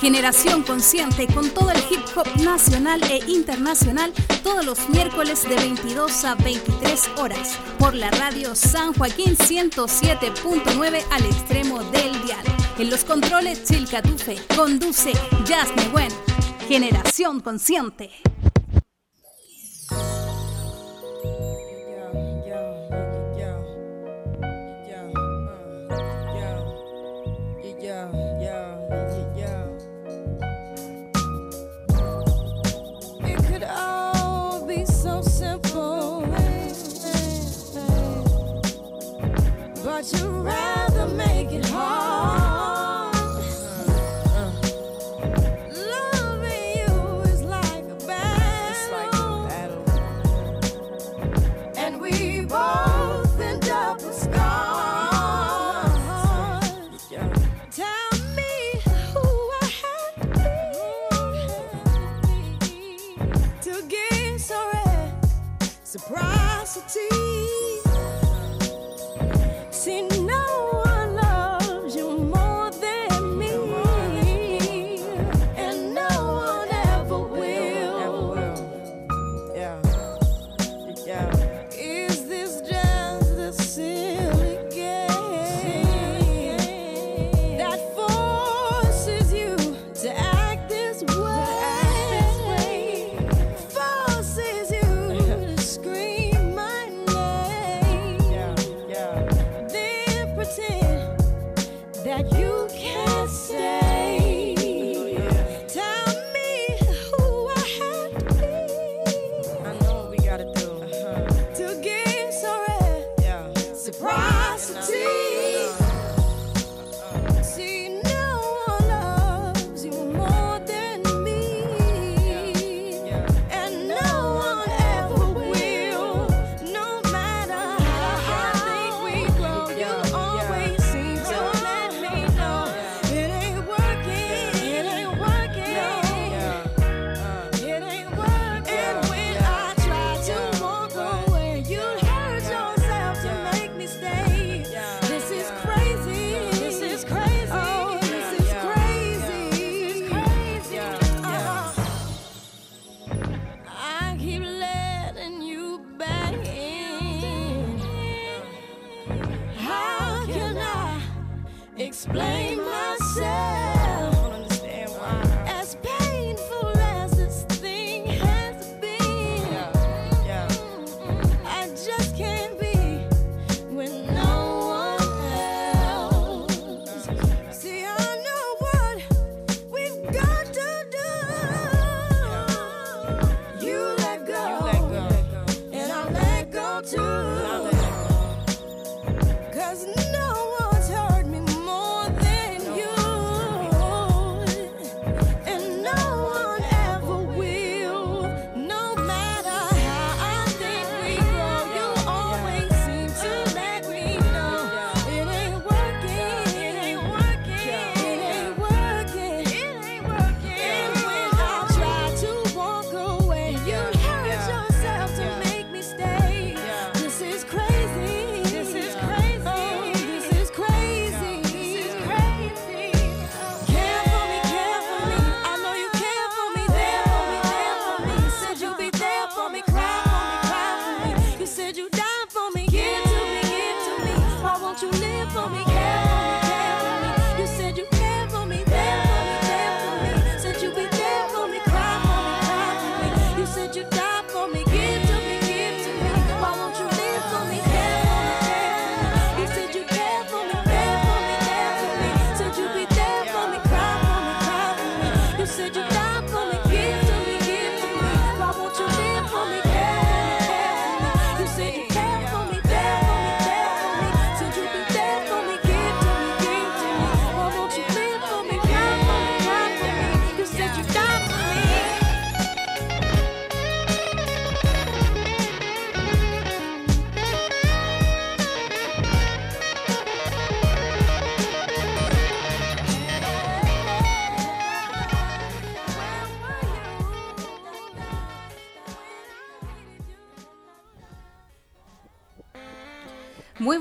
Generación Consciente con todo el hip hop nacional e internacional todos los miércoles de 22 a 23 horas por la radio San Joaquín 107.9 al extremo del dial. En los controles Chilcatufe conduce Jasmine Wen. Generación Consciente. that you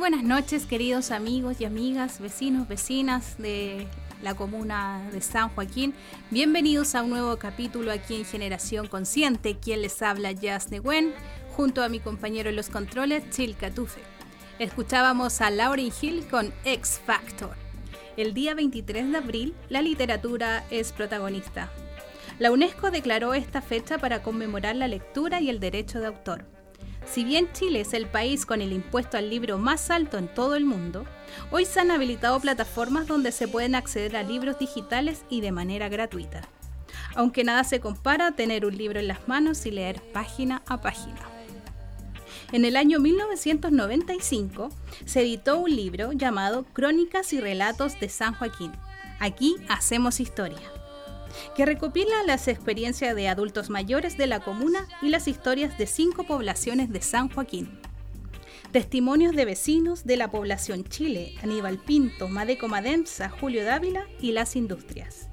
buenas noches, queridos amigos y amigas, vecinos, vecinas de la comuna de San Joaquín. Bienvenidos a un nuevo capítulo aquí en Generación Consciente. Quien les habla, Jazz Neguen, junto a mi compañero en los controles, Chil Catufe. Escuchábamos a Lauryn Hill con X Factor. El día 23 de abril, la literatura es protagonista. La UNESCO declaró esta fecha para conmemorar la lectura y el derecho de autor. Si bien Chile es el país con el impuesto al libro más alto en todo el mundo, hoy se han habilitado plataformas donde se pueden acceder a libros digitales y de manera gratuita. Aunque nada se compara a tener un libro en las manos y leer página a página. En el año 1995 se editó un libro llamado Crónicas y Relatos de San Joaquín. Aquí hacemos historia que recopila las experiencias de adultos mayores de la comuna y las historias de cinco poblaciones de San Joaquín. Testimonios de vecinos de la población Chile, Aníbal Pinto, Madeco Madenza, Julio Dávila y las industrias.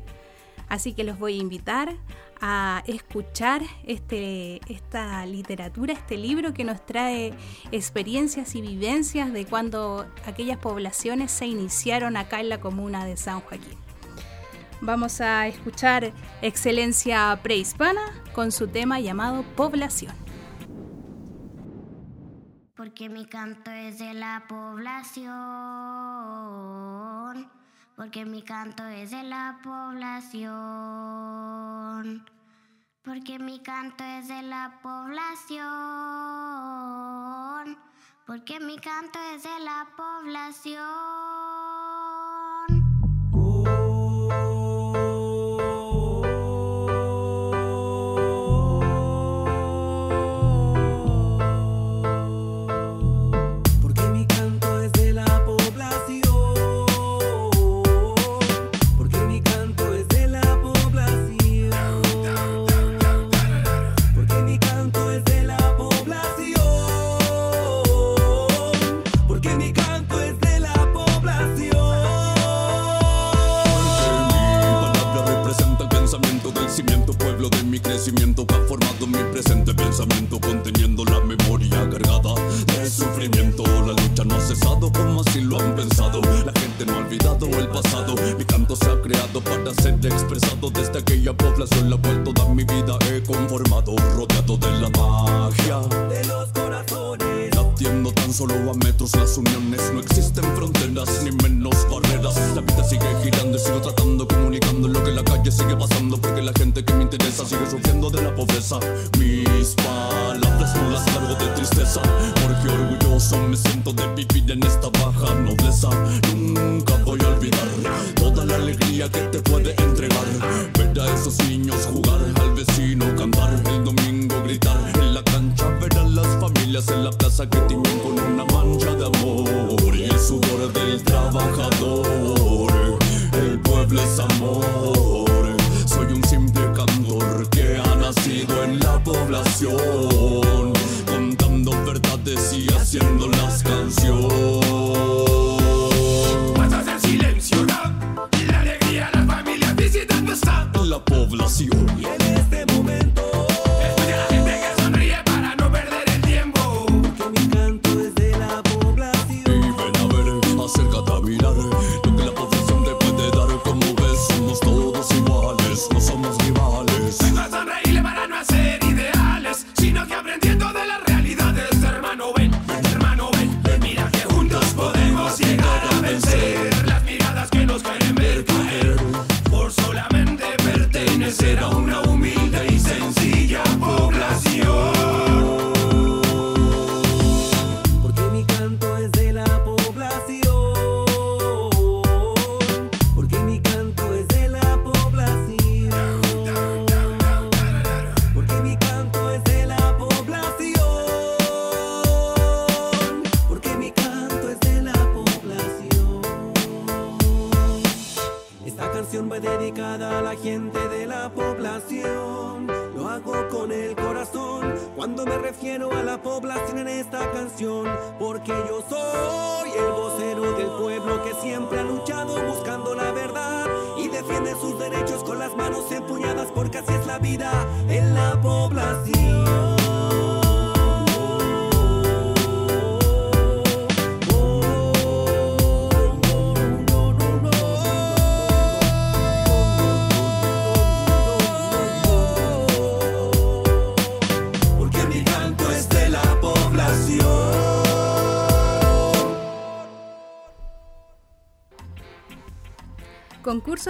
Así que los voy a invitar a escuchar este, esta literatura, este libro que nos trae experiencias y vivencias de cuando aquellas poblaciones se iniciaron acá en la comuna de San Joaquín. Vamos a escuchar Excelencia Prehispana con su tema llamado Población. Porque mi canto es de la población. Porque mi canto es de la población. Porque mi canto es de la población. Porque mi canto es de la población. de pensamiento conteniendo la memoria cargada de sufrimiento. La lucha no ha cesado como así lo han pensado. La gente no ha olvidado el pasado. Mi canto se ha creado para ser expresado desde aquella población la vuelto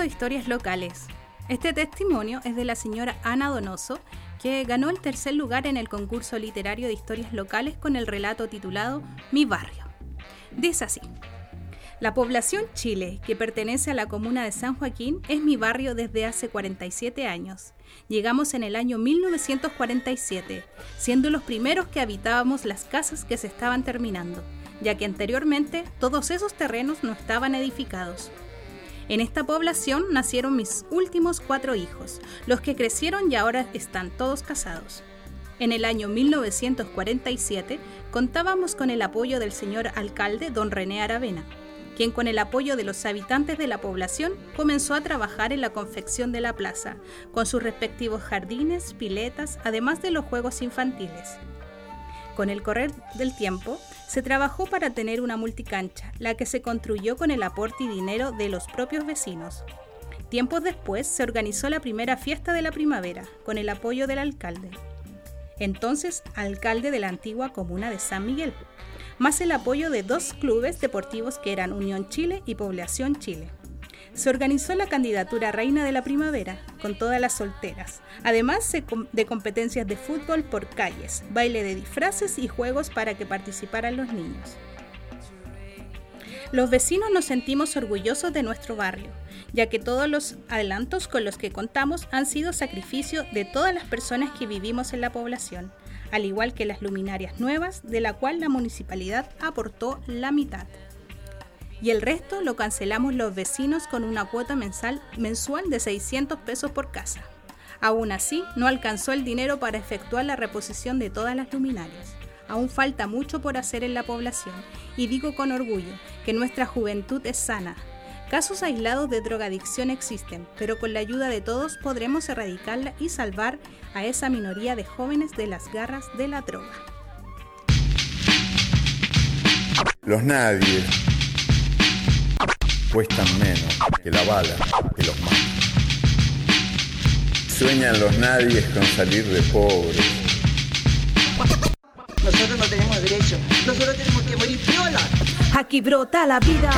De historias locales. Este testimonio es de la señora Ana Donoso, que ganó el tercer lugar en el concurso literario de historias locales con el relato titulado Mi barrio. Dice así. La población Chile, que pertenece a la comuna de San Joaquín, es mi barrio desde hace 47 años. Llegamos en el año 1947, siendo los primeros que habitábamos las casas que se estaban terminando, ya que anteriormente todos esos terrenos no estaban edificados. En esta población nacieron mis últimos cuatro hijos, los que crecieron y ahora están todos casados. En el año 1947 contábamos con el apoyo del señor alcalde don René Aravena, quien con el apoyo de los habitantes de la población comenzó a trabajar en la confección de la plaza, con sus respectivos jardines, piletas, además de los juegos infantiles. Con el correr del tiempo, se trabajó para tener una multicancha, la que se construyó con el aporte y dinero de los propios vecinos. Tiempos después se organizó la primera fiesta de la primavera, con el apoyo del alcalde, entonces alcalde de la antigua comuna de San Miguel, más el apoyo de dos clubes deportivos que eran Unión Chile y Población Chile. Se organizó la candidatura Reina de la Primavera con todas las solteras, además de competencias de fútbol por calles, baile de disfraces y juegos para que participaran los niños. Los vecinos nos sentimos orgullosos de nuestro barrio, ya que todos los adelantos con los que contamos han sido sacrificio de todas las personas que vivimos en la población, al igual que las luminarias nuevas, de la cual la municipalidad aportó la mitad. Y el resto lo cancelamos los vecinos con una cuota mensual de 600 pesos por casa. Aún así, no alcanzó el dinero para efectuar la reposición de todas las luminarias. Aún falta mucho por hacer en la población y digo con orgullo que nuestra juventud es sana, Casos aislados de drogadicción existen, pero con la ayuda de todos podremos erradicarla y salvar a esa minoría de jóvenes de las garras de la droga. Los nadie cuestan menos que la bala que los mata. Sueñan los nadies con salir de pobres. Nosotros no tenemos derecho. Nosotros tenemos que morir viola. Aquí brota la vida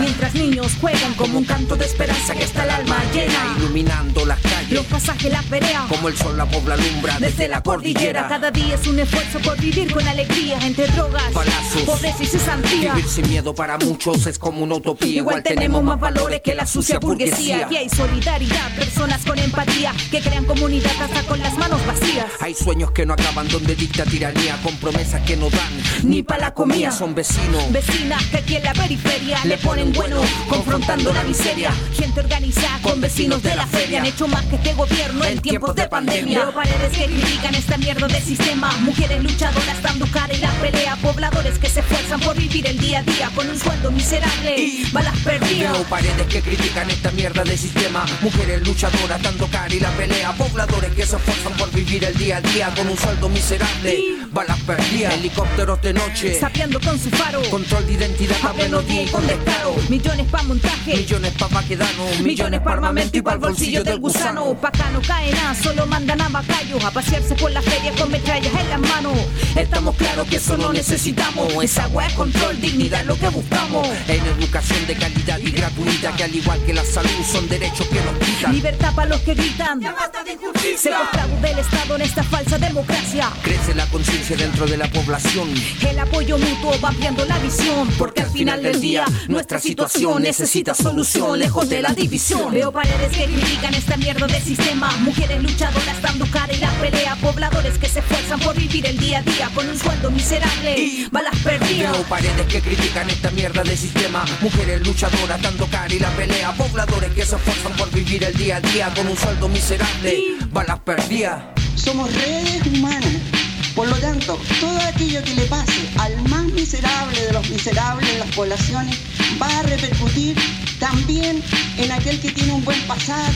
mientras niños juegan como un canto de esperanza que está el alma llena. Iluminando las calles, los pasajes, la pelea, como el sol la pobla alumbra desde, la cordillera. Cada día es un esfuerzo por vivir con alegría entre drogas, balazos, pobreza y cesantía. Vivir sin miedo para muchos es como una utopía. Igual, tenemos más valores que la sucia burguesía. Y hay solidaridad, personas con empatía que crean comunidad hasta con las manos vacías. Hay sueños que no acaban donde dicta tiranía, con promesas que no dan ni para la comida. Son vecinos, vecinas que aquí en la periferia le ponen bueno, confrontando la miseria. Gente organizada con vecinos de la feria han hecho más que este gobierno en tiempos de pandemia. Veo paredes que critican esta mierda de sistema. Mujeres luchadoras dando cara y la pelea. Pobladores que se esfuerzan por vivir el día a día con un sueldo miserable. Y balas perdidas. Veo paredes que critican esta mierda de sistema. Mujeres luchadoras dando cara y la pelea. Pobladores que se esfuerzan por vivir el día a día con un sueldo miserable. Y balas perdidas. Helicópteros de noche. Sapeando con su faro. Control de identidad a pleno y con descaro. Millones pa' montaje, millones pa' maquedano, millones pa' armamento y pa' el bolsillo del gusano. Pa' acá no cae nada, solo mandan a bacallos a pasearse por la feria con metrallas en las manos. Estamos claros que eso no necesitamos. Esa agua es control, dignidad lo que buscamos. En educación de calidad y gratuita, que al igual que la salud son derechos que nos quitan. Libertad para los que gritan. Ya basta de injusticia. del Estado en esta falsa democracia. Crece la conciencia dentro de la población. El apoyo mutuo va ampliando la visión. Porque al final del día nuestra situación necesita solución lejos de la división. Veo paredes que critican esta mierda de sistema. Mujeres luchadoras dando cara y la pelea. Pobladores que se esfuerzan por vivir el día a día con un sueldo miserable. Y balas perdidas. Veo paredes que critican esta mierda de sistema. Mujeres luchadoras dando cara y la pelea. Pobladores que se esfuerzan por vivir el día a día con un sueldo miserable. Y balas perdidas. Somos redes humanas por lo tanto, todo aquello que le pase al más miserable de los miserables de las poblaciones va a repercutir también en aquel que tiene un buen pasar,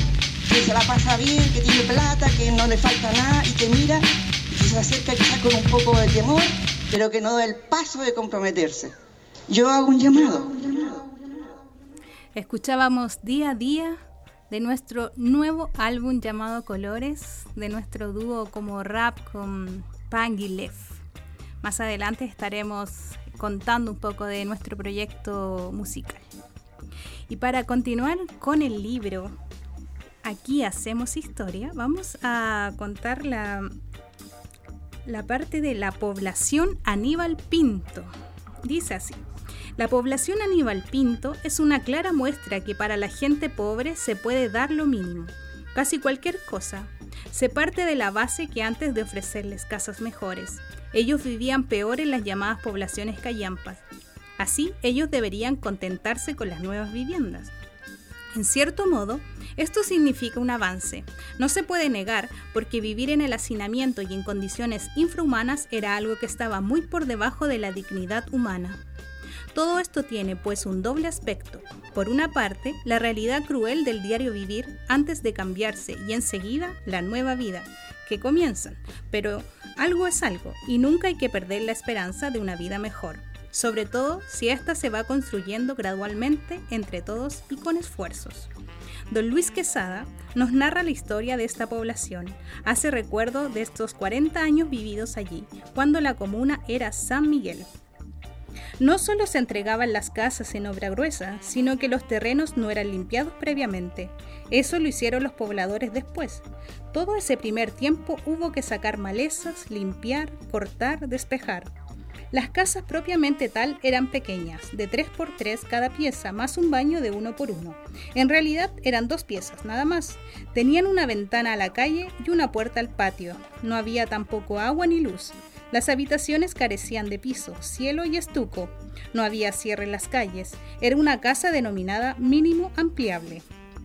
que se la pasa bien, que tiene plata, que no le falta nada y que mira y se acerca quizás con un poco de temor, pero que no da el paso de comprometerse. Yo hago un llamado. Escuchábamos día a día de nuestro nuevo álbum llamado Colores, de nuestro dúo como rap con Pangilef. Más adelante estaremos contando un poco de nuestro proyecto musical. Y para continuar con el libro, aquí hacemos historia, vamos a contar la, la parte de la población Aníbal Pinto. Dice así. La población Aníbal Pinto es una clara muestra que para la gente pobre se puede dar lo mínimo, casi cualquier cosa. Se parte de la base que antes de ofrecerles casas mejores, ellos vivían peor en las llamadas poblaciones callampas. Así, ellos deberían contentarse con las nuevas viviendas. En cierto modo, esto significa un avance. No se puede negar porque vivir en el hacinamiento y en condiciones infrahumanas era algo que estaba muy por debajo de la dignidad humana. Todo esto tiene pues un doble aspecto. Por una parte, la realidad cruel del diario vivir antes de cambiarse y enseguida la nueva vida que comienzan. Pero algo es algo y nunca hay que perder la esperanza de una vida mejor, sobre todo si ésta se va construyendo gradualmente entre todos y con esfuerzos. Don Luis Quesada nos narra la historia de esta población, hace recuerdo de estos 40 años vividos allí, cuando la comuna era San Miguel, no solo se entregaban las casas en obra gruesa, sino que los terrenos no eran limpiados previamente. Eso lo hicieron los pobladores después. Todo ese primer tiempo hubo que sacar malezas, limpiar, cortar, despejar. Las casas propiamente tal eran pequeñas, de 3x3 cada pieza, más un baño de 1 por 1 En realidad eran dos piezas, nada más. Tenían una ventana a la calle y una puerta al patio. No había tampoco agua ni luz. Las habitaciones carecían de piso, cielo y estuco. No había cierre en las calles. Era una casa denominada mínimo ampliable.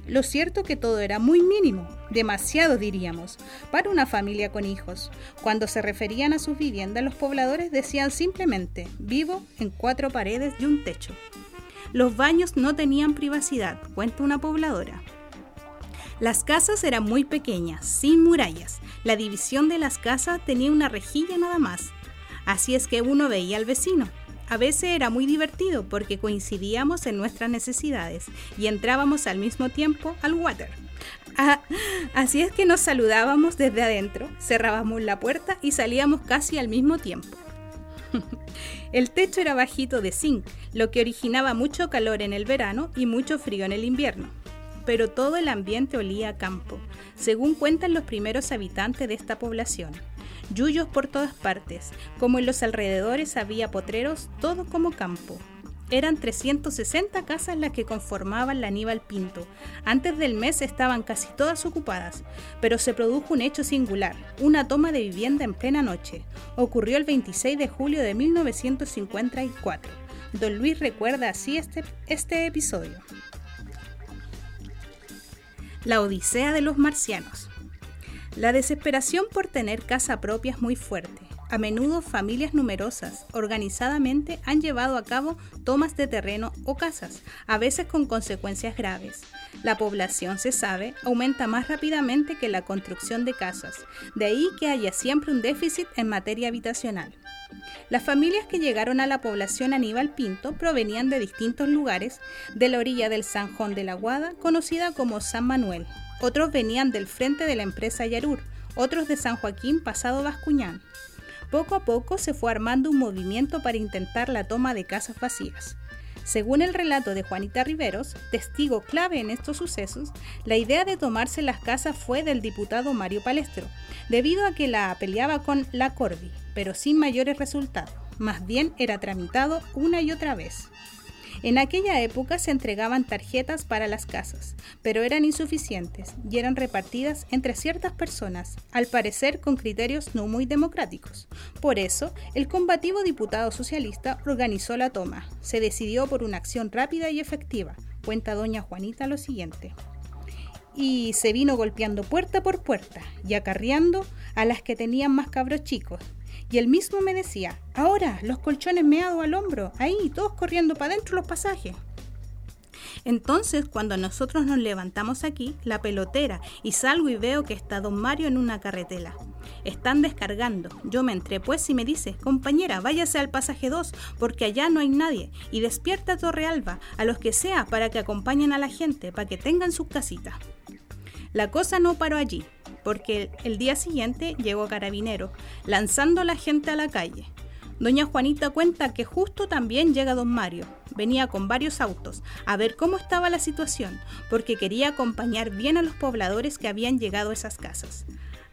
Lo cierto que todo era muy mínimo, demasiado diríamos, para una familia con hijos. Cuando se referían a sus viviendas, los pobladores decían simplemente, vivo en cuatro paredes y un techo. Los baños no tenían privacidad, cuenta una pobladora. Las casas eran muy pequeñas, sin murallas. La división de las casas tenía una rejilla nada más. Así es que uno veía al vecino. A veces era muy divertido porque coincidíamos en nuestras necesidades y entrábamos al mismo tiempo al water. Ah, así es que nos saludábamos desde adentro, cerrábamos la puerta y salíamos casi al mismo tiempo. El techo era bajito de zinc, lo que originaba mucho calor en el verano y mucho frío en el invierno pero todo el ambiente olía a campo, según cuentan los primeros habitantes de esta población. Yuyos por todas partes, como en los alrededores había potreros, todo como campo. Eran 360 casas las que conformaban la Aníbal Pinto. Antes del mes estaban casi todas ocupadas, pero se produjo un hecho singular, una toma de vivienda en plena noche. Ocurrió el 26 de julio de 1954. Don Luis recuerda así este, este episodio. La Odisea de los Marcianos. La desesperación por tener casa propia es muy fuerte. A menudo familias numerosas, organizadamente, han llevado a cabo tomas de terreno o casas, a veces con consecuencias graves. La población, se sabe, aumenta más rápidamente que la construcción de casas, de ahí que haya siempre un déficit en materia habitacional. Las familias que llegaron a la población Aníbal Pinto provenían de distintos lugares de la orilla del Sanjón de la Guada, conocida como San Manuel. Otros venían del frente de la empresa Yarur, otros de San Joaquín pasado Bascuñán. Poco a poco se fue armando un movimiento para intentar la toma de casas vacías. Según el relato de Juanita Riveros, testigo clave en estos sucesos, la idea de tomarse las casas fue del diputado Mario Palestro, debido a que la peleaba con la Corvi, pero sin mayores resultados. Más bien era tramitado una y otra vez. En aquella época se entregaban tarjetas para las casas, pero eran insuficientes y eran repartidas entre ciertas personas, al parecer con criterios no muy democráticos. Por eso, el combativo diputado socialista organizó la toma. Se decidió por una acción rápida y efectiva. Cuenta doña Juanita lo siguiente. Y se vino golpeando puerta por puerta y acarreando a las que tenían más cabros chicos, y él mismo me decía, ahora los colchones meados al hombro, ahí, todos corriendo para adentro los pasajes. Entonces, cuando nosotros nos levantamos aquí, la pelotera, y salgo y veo que está don Mario en una carretela. Están descargando. Yo me entré pues y me dice, compañera, váyase al pasaje 2, porque allá no hay nadie, y despierta a Torrealba, a los que sea, para que acompañen a la gente, para que tengan sus casitas. La cosa no paró allí porque el día siguiente llegó Carabinero, lanzando a la gente a la calle. Doña Juanita cuenta que justo también llega don Mario. Venía con varios autos a ver cómo estaba la situación, porque quería acompañar bien a los pobladores que habían llegado a esas casas.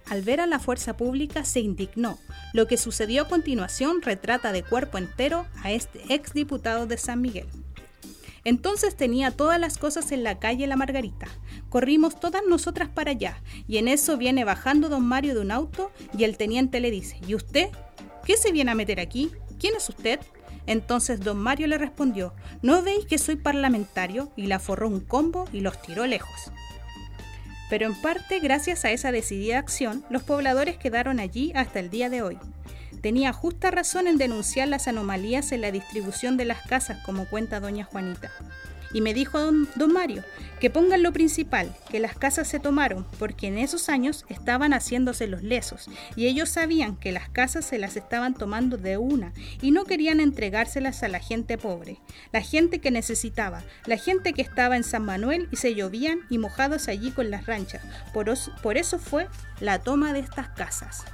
Al ver a la fuerza pública se indignó. Lo que sucedió a continuación retrata de cuerpo entero a este exdiputado de San Miguel. Entonces tenía todas las cosas en la calle La Margarita. Corrimos todas nosotras para allá, y en eso viene bajando don Mario de un auto y el teniente le dice, ¿y usted? ¿Qué se viene a meter aquí? ¿Quién es usted? Entonces don Mario le respondió, ¿no veis que soy parlamentario? Y le aforró un combo y los tiró lejos. Pero en parte, gracias a esa decidida acción, los pobladores quedaron allí hasta el día de hoy. Tenía justa razón en denunciar las anomalías en la distribución de las casas, como cuenta doña Juanita. Y me dijo don, Mario que pongan lo principal, que las casas se tomaron porque en esos años estaban haciéndose los lesos y ellos sabían que las casas se las estaban tomando de una y no querían entregárselas a la gente pobre, la gente que necesitaba, la gente que estaba en San Manuel y se llovían y mojados allí con las ranchas. por eso fue la toma de estas casas.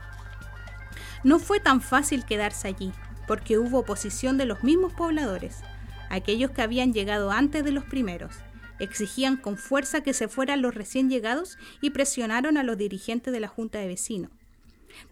No fue tan fácil quedarse allí, porque hubo oposición de los mismos pobladores aquellos que habían llegado antes de los primeros. Exigían con fuerza que se fueran los recién llegados y presionaron a los dirigentes de la Junta de Vecinos.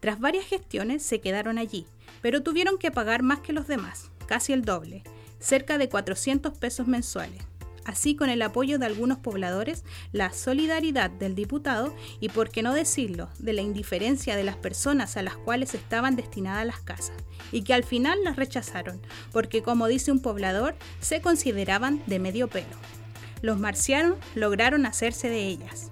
Tras varias gestiones se quedaron allí, pero tuvieron que pagar más que los demás, casi el doble, cerca de 400 pesos mensuales así con el apoyo de algunos pobladores, la solidaridad del diputado y, por qué no decirlo, de la indiferencia de las personas a las cuales estaban destinadas las casas, y que al final las rechazaron, porque como dice un poblador, se consideraban de medio pelo. Los marcianos lograron hacerse de ellas.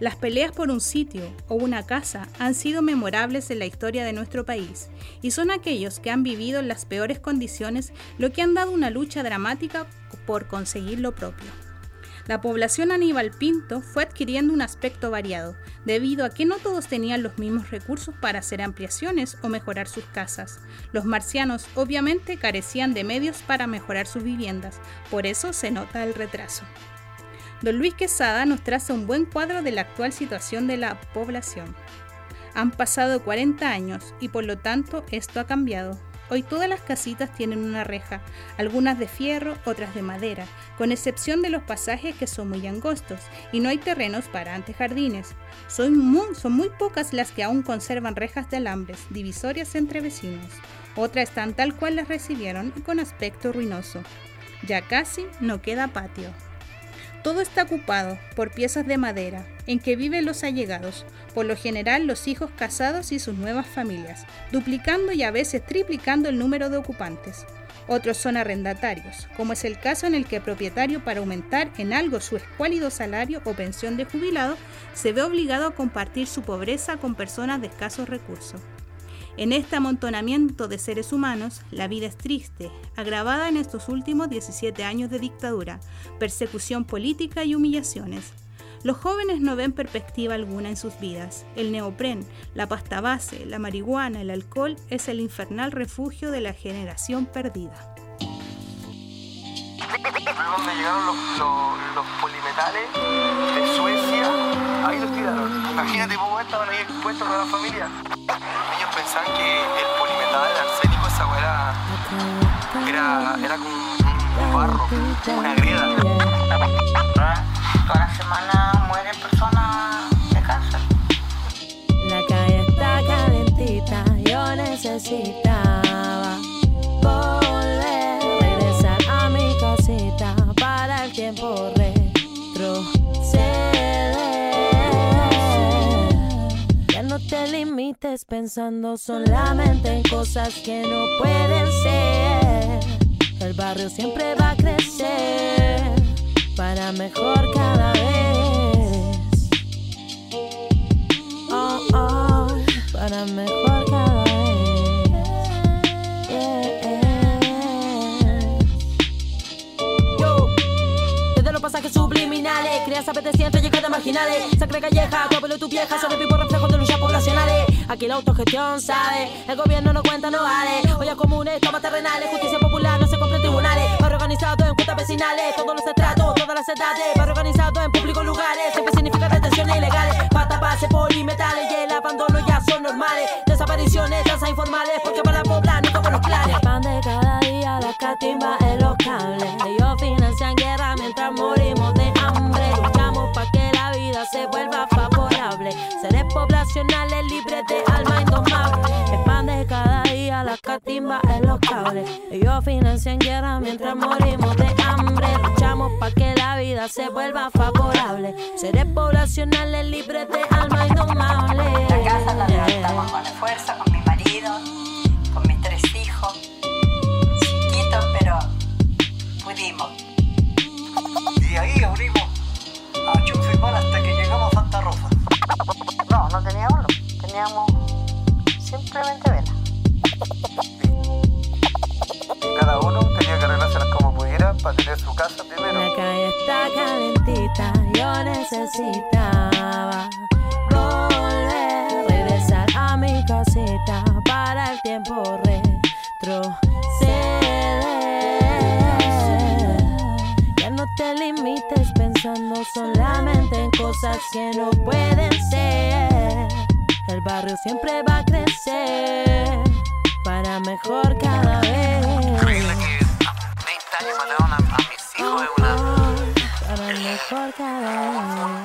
Las peleas por un sitio o una casa han sido memorables en la historia de nuestro país y son aquellos que han vivido en las peores condiciones lo que han dado una lucha dramática por conseguir lo propio. La población Aníbal Pinto fue adquiriendo un aspecto variado, debido a que no todos tenían los mismos recursos para hacer ampliaciones o mejorar sus casas. Los marcianos obviamente carecían de medios para mejorar sus viviendas, por eso se nota el retraso. Don Luis Quesada nos traza un buen cuadro de la actual situación de la población. Han pasado 40 años y por lo tanto esto ha cambiado. Hoy todas las casitas tienen una reja, algunas de fierro, otras de madera, con excepción de los pasajes que son muy angostos y no hay terrenos para antejardines. Son muy, son muy pocas las que aún conservan rejas de alambres, divisorias entre vecinos. Otras están tal cual las recibieron y con aspecto ruinoso. Ya casi no queda patio. Todo está ocupado por piezas de madera, en que viven los allegados, por lo general los hijos casados y sus nuevas familias, duplicando y a veces triplicando el número de ocupantes. Otros son arrendatarios, como es el caso en el que el propietario para aumentar en algo su escuálido salario o pensión de jubilado se ve obligado a compartir su pobreza con personas de escasos recursos. En este amontonamiento de seres humanos, la vida es triste, agravada en estos últimos 17 años de dictadura, persecución política y humillaciones. Los jóvenes no ven perspectiva alguna en sus vidas. El neopren, la pasta base, la marihuana, el alcohol es el infernal refugio de la generación perdida. Donde llegaron los, polimetales de Suecia, ahí los tiraron. Imagínate cómo estaban ahí expuestos a la familia pensaban que el polimetal, el arsénico, esa weá era, era, como un, barro, una grieta. Toda la semana mueren personas de cáncer. La calle está calentita, yo necesitaba volver, regresar a mi casita para el tiempo te limites pensando solamente en cosas que no pueden ser. El barrio siempre va a crecer para mejor cada vez. Oh, oh, para mejor pasajes subliminales, creas apetecientes, llegas de marginales, sacre calleja, tu tu vieja, sobre vivo reflejo de lucha Aquí la autogestión sabe, el gobierno no cuenta, no vale. Olla comunes, tomas terrenales, justicia popular, no se compra en tribunales. Barrio organizado en juntas vecinales, todos los estratos, todas las edades. Barrio organizado en públicos lugares, siempre significa detenciones ilegales. Por polimetales y el abandono ya son normales. Desapariciones, tasas informales, porque para la pobla nunca buenos planes. Pan de cada día, la catimba en los cables. Ellos financian guerra mientras morimos de hambre. Luchamos para que la vida se vuelva favorable. Seres poblacionales libres de alma indomable. Catimba en los cables. Ellos financian guerra mientras morimos de hambre. Luchamos para que la vida se vuelva favorable. Seres poblacionales libres de alma indomable. La casa la levantamos con esfuerzo, con mi marido, con mis tres hijos. Chiquitos, pero pudimos. Y ahí abrimos a Chufipal hasta que llegamos a Santa Rosa. No, no teníamos teníamos simplemente para. La calle está calentita, yo necesitaba volver, regresar a mi casita para el tiempo retroceder. Ya no te limites pensando solamente en cosas que no pueden ser. El barrio siempre va a crecer para mejor cada vez. Una.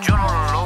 Yo no lo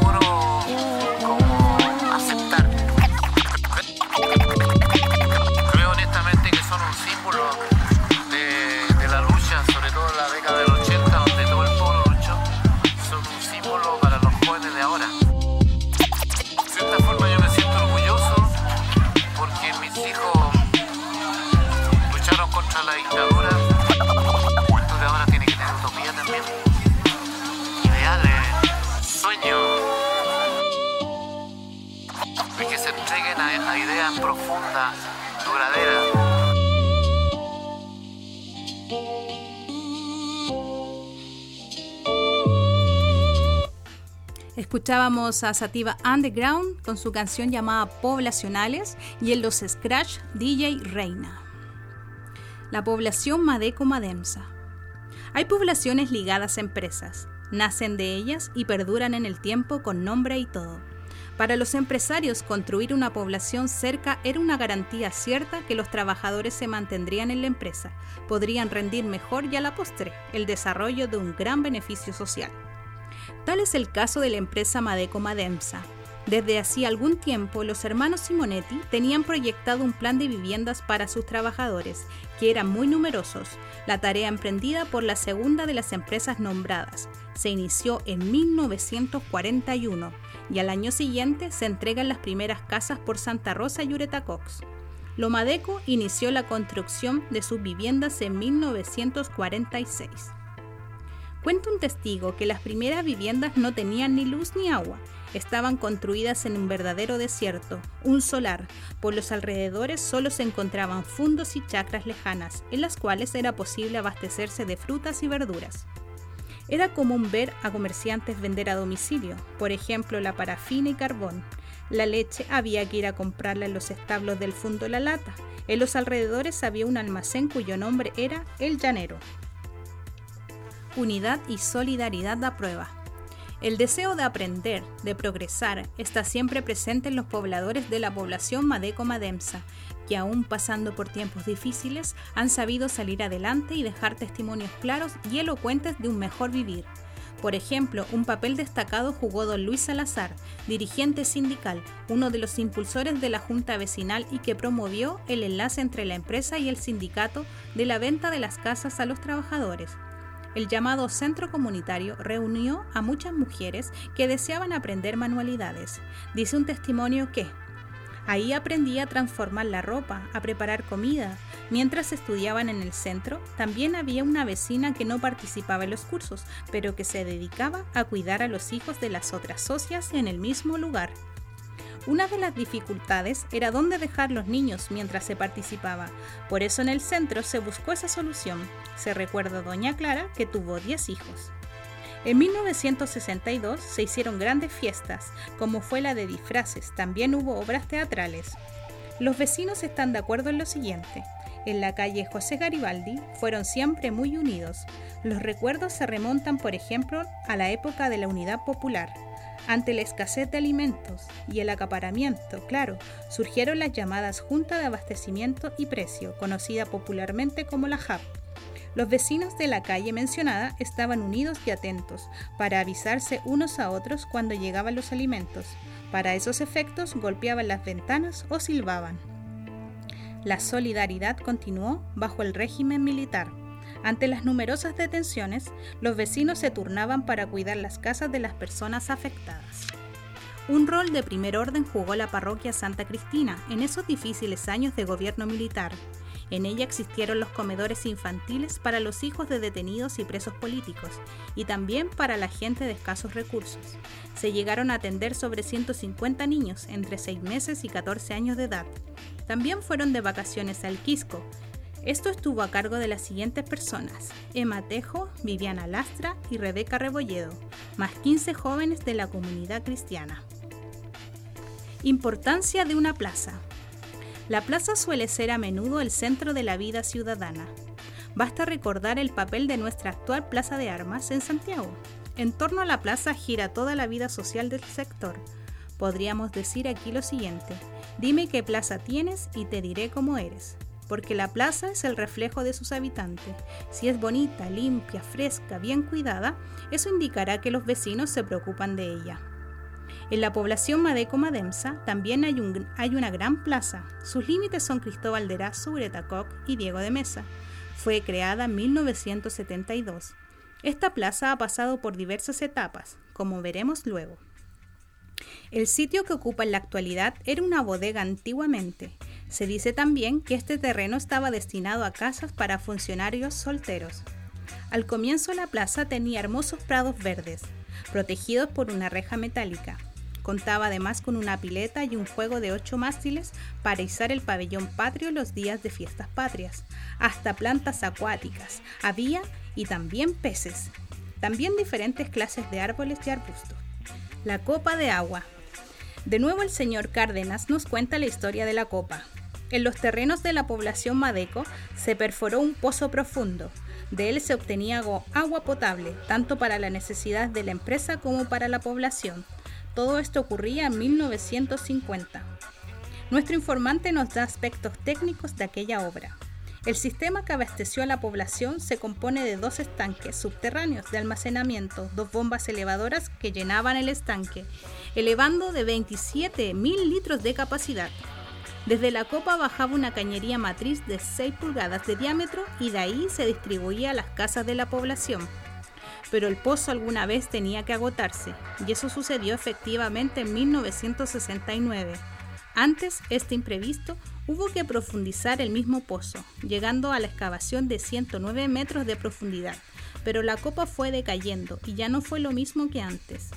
Escuchábamos a Sativa Underground con su canción llamada Poblacionales y en los Scratch DJ Reina. La población Madeco Mademsa. Hay poblaciones ligadas a empresas, nacen de ellas y perduran en el tiempo con nombre y todo. Para los empresarios, construir una población cerca era una garantía cierta que los trabajadores se mantendrían en la empresa, podrían rendir mejor y a la postre el desarrollo de un gran beneficio social. Tal es el caso de la empresa Madeco Mademsa. Desde hacía algún tiempo, los hermanos Simonetti tenían proyectado un plan de viviendas para sus trabajadores, que eran muy numerosos. La tarea emprendida por la segunda de las empresas nombradas se inició en 1941 y al año siguiente se entregan las primeras casas por Santa Rosa y Uretacox. Lomadeco inició la construcción de sus viviendas en 1946. Cuenta un testigo que las primeras viviendas no tenían ni luz ni agua, estaban construidas en un verdadero desierto, un solar. Por los alrededores solo se encontraban fundos y chacras lejanas, en las cuales era posible abastecerse de frutas y verduras. Era común ver a comerciantes vender a domicilio, por ejemplo la parafina y carbón. La leche había que ir a comprarla en los establos del Fundo La Lata. En los alrededores había un almacén cuyo nombre era El Llanero. Unidad y solidaridad a prueba. El deseo de aprender, de progresar, está siempre presente en los pobladores de la población Madeco-Mademsa, que aún pasando por tiempos difíciles han sabido salir adelante y dejar testimonios claros y elocuentes de un mejor vivir. Por ejemplo, un papel destacado jugó don Luis Salazar, dirigente sindical, uno de los impulsores de la Junta Vecinal y que promovió el enlace entre la empresa y el sindicato de la venta de las casas a los trabajadores. El llamado centro comunitario reunió a muchas mujeres que deseaban aprender manualidades. Dice un testimonio que ahí aprendí a transformar la ropa, a preparar comida. Mientras estudiaban en el centro, también había una vecina que no participaba en los cursos, pero que se dedicaba a cuidar a los hijos de las otras socias en el mismo lugar. Una de las dificultades era dónde dejar los niños mientras se participaba. Por eso en el centro se buscó esa solución. Se recuerda Doña Clara que tuvo 10 hijos. En 1962 se hicieron grandes fiestas, como fue la de disfraces. También hubo obras teatrales. Los vecinos están de acuerdo en lo siguiente. En la calle José Garibaldi fueron siempre muy unidos. Los recuerdos se remontan, por ejemplo, a la época de la Unidad Popular. Ante la escasez de alimentos y el acaparamiento, claro, surgieron las llamadas Junta de Abastecimiento y Precio, conocida popularmente como la JAP. Los vecinos de la calle mencionada estaban unidos y atentos para avisarse unos a otros cuando llegaban los alimentos. Para esos efectos golpeaban las ventanas o silbaban. La solidaridad continuó bajo el régimen militar. Ante las numerosas detenciones, los vecinos se turnaban para cuidar las casas de las personas afectadas. Un rol de primer orden jugó la parroquia Santa Cristina en esos difíciles años de gobierno militar. En ella existieron los comedores infantiles para los hijos de detenidos y presos políticos, y también para la gente de escasos recursos. Se llegaron a atender sobre 150 niños entre 6 meses y 14 años de edad. También fueron de vacaciones al Quisco, esto estuvo a cargo de las siguientes personas: Emma Tejo, Viviana Lastra y Rebeca Rebolledo, más 15 jóvenes de la comunidad cristiana. Importancia de una plaza. La plaza suele ser a menudo el centro de la vida ciudadana. Basta recordar el papel de nuestra actual Plaza de Armas en Santiago. En torno a la plaza gira toda la vida social del sector. Podríamos decir aquí lo siguiente, dime qué plaza tienes y te diré cómo eres porque la plaza es el reflejo de sus habitantes. Si es bonita, limpia, fresca, bien cuidada, eso indicará que los vecinos se preocupan de ella. En la población Madeco-Mademsa también hay, una gran plaza. Sus límites son Cristóbal de Erazo, Uretacoc y Diego de Mesa. Fue creada en 1972. Esta plaza ha pasado por diversas etapas, como veremos luego. El sitio que ocupa en la actualidad era una bodega antiguamente. Se dice también que este terreno estaba destinado a casas para funcionarios solteros. Al comienzo la plaza tenía hermosos prados verdes, protegidos por una reja metálica. Contaba además con una pileta y un juego de ocho mástiles para izar el pabellón patrio los días de fiestas patrias. Hasta plantas acuáticas había y también peces. También diferentes clases de árboles y arbustos. La copa de agua. De nuevo el señor Cárdenas nos cuenta la historia de la copa. En los terrenos de la población Madeco se perforó un pozo profundo. De él se obtenía agua potable, tanto para la necesidad de la empresa como para la población. Todo esto ocurría en 1950. Nuestro informante nos da aspectos técnicos de aquella obra. El sistema que abasteció a la población se compone de dos estanques subterráneos de almacenamiento, dos bombas elevadoras que llenaban el estanque, elevando de 27.000 litros de capacidad. Desde la copa bajaba una cañería matriz de 6 pulgadas de diámetro y de ahí se distribuía a las casas de la población. Pero el pozo alguna vez tenía que agotarse, y eso sucedió efectivamente en 1969. Antes, este imprevisto, hubo que profundizar el mismo pozo, llegando a la excavación de 109 metros de profundidad, pero la copa fue decayendo y ya no fue lo mismo que antes.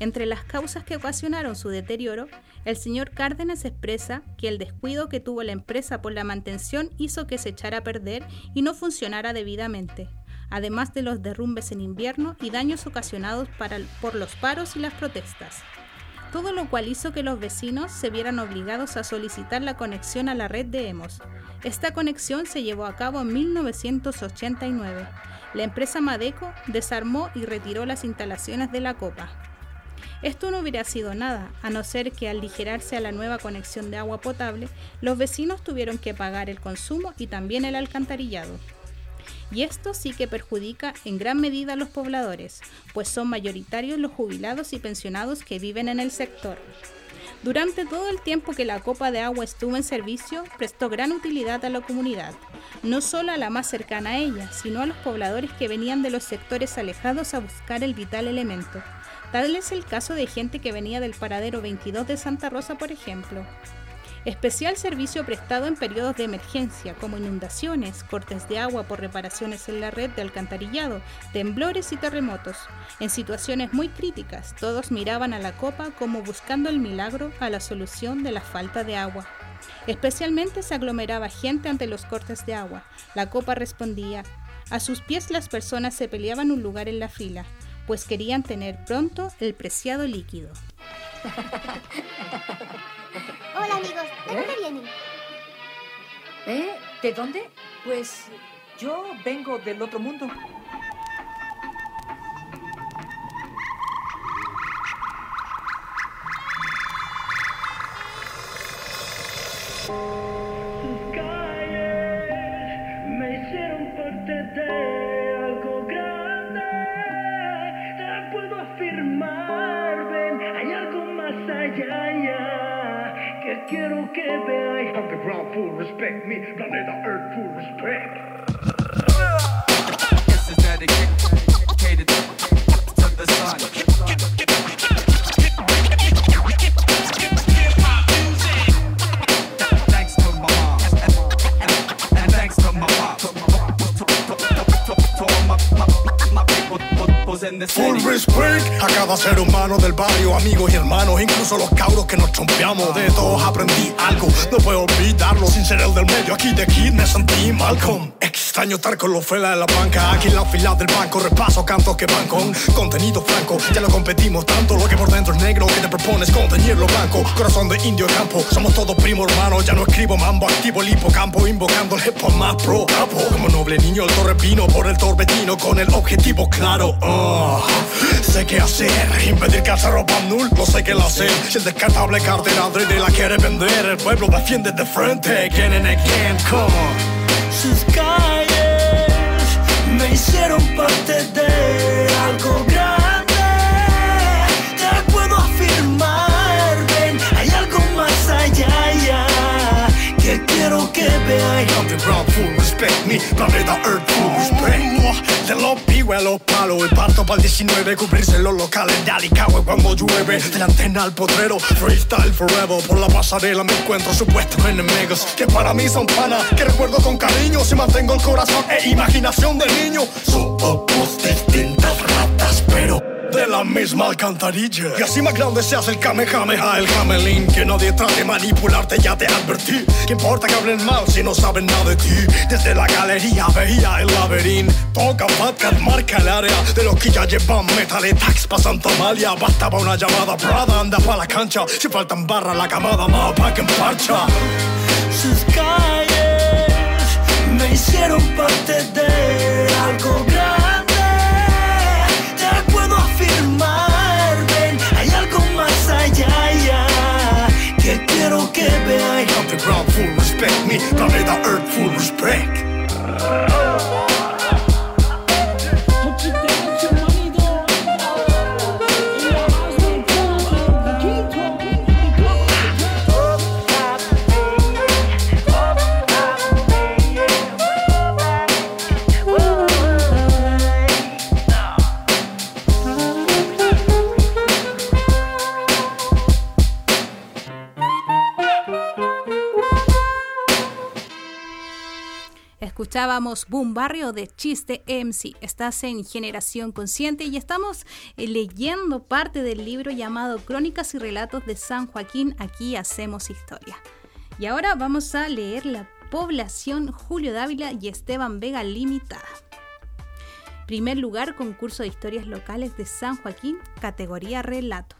Entre las causas que ocasionaron su deterioro, el señor Cárdenas expresa que el descuido que tuvo la empresa por la mantención hizo que se echara a perder y no funcionara debidamente, además de los derrumbes en invierno y daños ocasionados por los paros y las protestas. Todo lo cual hizo que los vecinos se vieran obligados a solicitar la conexión a la red de EMOS. Esta conexión se llevó a cabo en 1989. La empresa Madeco desarmó y retiró las instalaciones de la copa. Esto no hubiera sido nada, a no ser que al aligerarse a la nueva conexión de agua potable, los vecinos tuvieron que pagar el consumo y también el alcantarillado. Y esto sí que perjudica en gran medida a los pobladores, pues son mayoritarios los jubilados y pensionados que viven en el sector. Durante todo el tiempo que la copa de agua estuvo en servicio, prestó gran utilidad a la comunidad, no solo a la más cercana a ella, sino a los pobladores que venían de los sectores alejados a buscar el vital elemento. Tal es el caso de gente que venía del paradero 22 de Santa Rosa, por ejemplo. Especial servicio prestado en periodos de emergencia, como inundaciones, cortes de agua por reparaciones en la red de alcantarillado, temblores y terremotos. En situaciones muy críticas, todos miraban a la copa como buscando el milagro a la solución de la falta de agua. Especialmente se aglomeraba gente ante los cortes de agua. La copa respondía. A sus pies las personas se peleaban un lugar en la fila pues querían tener pronto el preciado líquido. Hola amigos, ¿de dónde ¿Eh? vienen? ¿Eh? ¿De dónde? Pues yo vengo del otro mundo. Tus calles me hicieron parte de... quiero que veáis. Ground full respect me, planeta Earth full respect. This is dedicated to the sun. Cada ser humano del barrio, amigos y hermanos, incluso los cabros que nos chompeamos. De todos aprendí algo, no puedo olvidarlo. Sin ser el del medio, aquí de aquí me sentí Malcolm. Extraño estar con los felas de la banca, aquí en la fila del banco. Repaso cantos que van con contenido franco. Ya no competimos tanto, lo que por dentro es negro, que te propones contener lo blanco. Corazón de indio campo, somos todos primos hermanos. Ya no escribo mambo, activo el hipocampo, invocando el hip más pro. Capo, como noble niño, el torre vino por el torbellino con el objetivo claro. Oh, sé qué hacer, impedir que se ropa nul, no sé qué hacer. Si el descartable cartera de la quiere vender, el pueblo defiende de frente, again and again, come on. Sus calles me hicieron parte de algo grande. Te puedo afirmar, ven, hay algo más allá, ya, que quiero que veáis. Respect me, planeta Earth, full respect. De los pibes a los palos, el parto para el 19, cubrirse los locales de Alicagüe cuando llueve. De la antena al potrero, freestyle forever. Por la pasarela me encuentro supuestos enemigos que para mí son panas, que recuerdo con cariño. Si mantengo el corazón e imaginación de niño, somos distintas ratas, pero de la misma alcantarilla. Y así más grande se hace el Kamehameha, el Hamelin. Que nadie trate de manipularte, ya te advertí. ¿Qué importa que hablen mal si no saben nada de ti? Desde la galería veía el laberinto. Toca Fatcat, marca el área de los que ya llevan metal y tax pa' Santa Amalia. Bastaba una llamada, Prada, anda pa' la cancha. Si faltan barras, la camada más pa' que en parcha. Sus calles Escuchábamos Boom Barrio de Chiste MC. Estás en Generación Consciente y estamos eh, leyendo parte del libro llamado Crónicas y Relatos de San Joaquín. Aquí hacemos historia. Y ahora vamos a leer la población Julio Dávila y Esteban Vega Limitada. Primer lugar, concurso de historias locales de San Joaquín, categoría relato.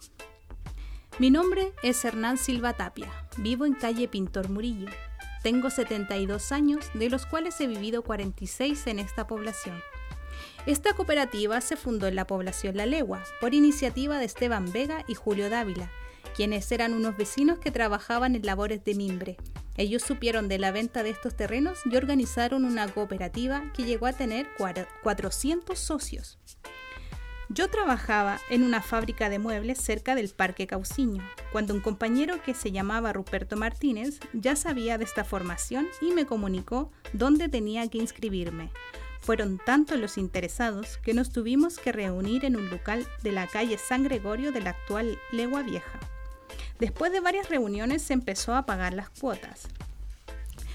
Mi nombre es Hernán Silva Tapia. Vivo en calle Pintor Murillo. Tengo 72 años, de los cuales he vivido 46 en esta población. Esta cooperativa se fundó en la población La Legua por iniciativa de Esteban Vega y Julio Dávila, quienes eran unos vecinos que trabajaban en labores de mimbre. Ellos supieron de la venta de estos terrenos y organizaron una cooperativa que llegó a tener 400 socios. Yo trabajaba en una fábrica de muebles cerca del Parque Cauciño, cuando un compañero que se llamaba Ruperto Martínez ya sabía de esta formación y me comunicó dónde tenía que inscribirme. Fueron tantos los interesados que nos tuvimos que reunir en un local de la calle San Gregorio de la actual Legua Vieja. Después de varias reuniones se empezó a pagar las cuotas.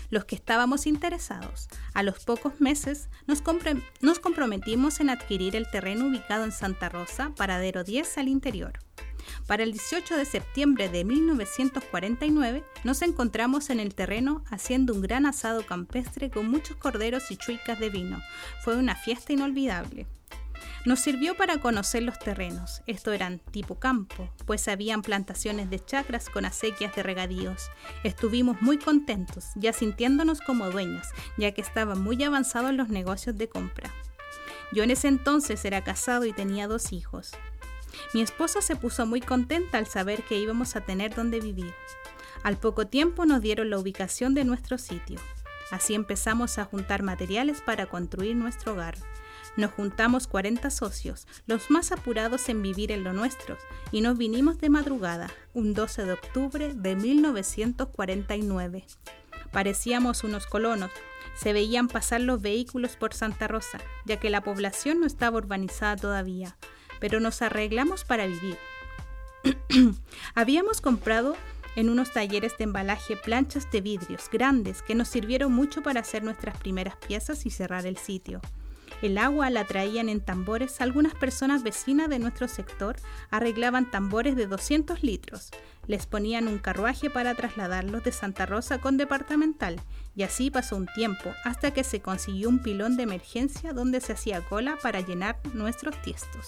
Los que estábamos interesados, a los pocos meses nos, comprometimos en adquirir el terreno ubicado en Santa Rosa, paradero 10 al interior. Para el 18 de septiembre de 1949 nos encontramos en el terreno haciendo un gran asado campestre con muchos corderos y chuicas de vino. Fue una fiesta inolvidable. Nos sirvió para conocer los terrenos, esto eran tipo campo, pues habían plantaciones de chacras con acequias de regadíos. Estuvimos muy contentos, ya sintiéndonos como dueños, ya que estaban muy avanzados los negocios de compra. Yo en ese entonces era casado y tenía dos hijos. Mi esposa se puso muy contenta al saber que íbamos a tener donde vivir. Al poco tiempo nos dieron la ubicación de nuestro sitio. Así empezamos a juntar materiales para construir nuestro hogar. Nos juntamos 40 socios, los más apurados en vivir en lo nuestro, y nos vinimos de madrugada, un 12 de octubre de 1949. Parecíamos unos colonos. Se veían pasar los vehículos por Santa Rosa, ya que la población no estaba urbanizada todavía, pero nos arreglamos para vivir. Habíamos comprado en unos talleres de embalaje planchas de vidrios grandes que nos sirvieron mucho para hacer nuestras primeras piezas y cerrar el sitio. El agua la traían en tambores. Algunas personas vecinas de nuestro sector arreglaban tambores de 200 litros. Les ponían un carruaje para trasladarlos de Santa Rosa con departamental. Y así pasó un tiempo, hasta que se consiguió un pilón de emergencia donde se hacía cola para llenar nuestros tiestos.